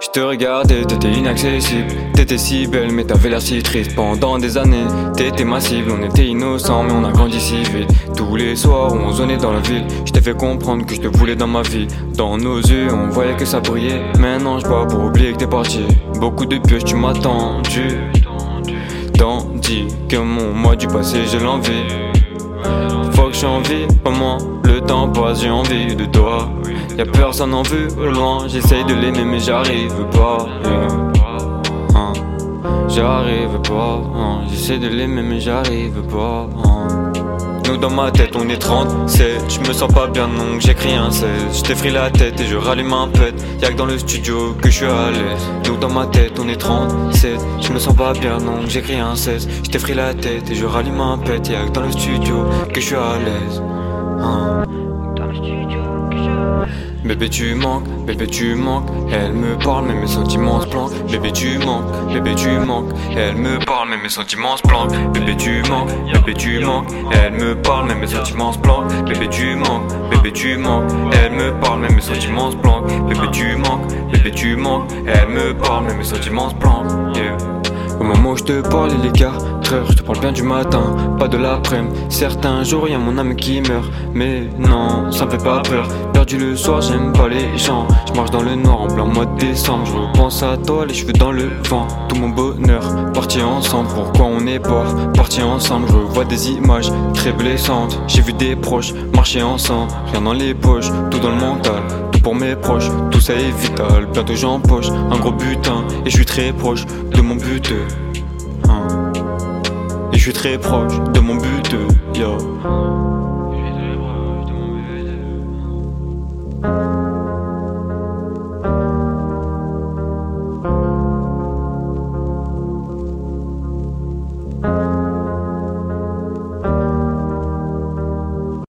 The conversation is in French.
Je te regardais, t'étais inaccessible. T'étais si belle, mais t'avais l'air si triste. Pendant des années, t'étais ma cible. On était innocents, mais on a grandi si vite. Tous les soirs, on zonnait dans la ville. Je t'ai fait comprendre que je te voulais dans ma vie. Dans nos yeux, on voyait que ça brillait. Maintenant, je pars pour oublier que t'es parti. Beaucoup de pioches, tu m'as tendu. Que mon moi du passé, j'ai l'envie. Faut que j'ai envie, comment le temps passe, j'ai envie de toi. Y'a personne en vue au loin, j'essaye de l'aimer mais j'arrive pas. Hein. J'arrive pas, hein. j'essaie de l'aimer mais j'arrive pas. Hein. Nous dans ma tête on est 37 Je me sens pas bien donc j'écris un 16 Je t'effraie la tête et je rallume un pet. Y'a que dans le studio que je suis à l'aise. Nous dans ma tête on est 37 Je me sens pas bien donc j'écris un 16 Je t'effraie la tête et je rallume un pet. Y'a que dans le studio que je suis à l'aise. Hein. Bébé tu manques, bébé tu manques. Elle me parle mais mes sentiments se planquent. Bébé tu manques, bébé tu manques. Elle me parle mais mes sentiments se planquent. Bébé tu bébé tu manques. Elle me parle mais mes sentiments se planquent. Bébé tu manques, bébé tu manques. Elle me parle mais mes sentiments se planquent. Bébé tu manques, bébé tu manques. Elle me parle mais mes sentiments se planquent. Au moment où je te parle il est 4 heures. Je te parle bien du matin, pas de l'après-midi. Certains jours y'a mon âme qui meurt. Mais non, ça me fait pas peur. Perdu le soir, j'aime pas les gens. Je marche dans le noir en plein mois de décembre. Je repense à toi, les cheveux dans le vent. Tout mon bonheur, parti ensemble. Pourquoi on est pas parti ensemble? Je vois des images très blessantes. J'ai vu des proches marcher ensemble. Rien dans les poches, tout dans le mental pour mes proches, tout ça est vital Bientôt j'empoche un gros butin Et je suis très proche de mon but Hein. Et je suis très proche de mon but, yo.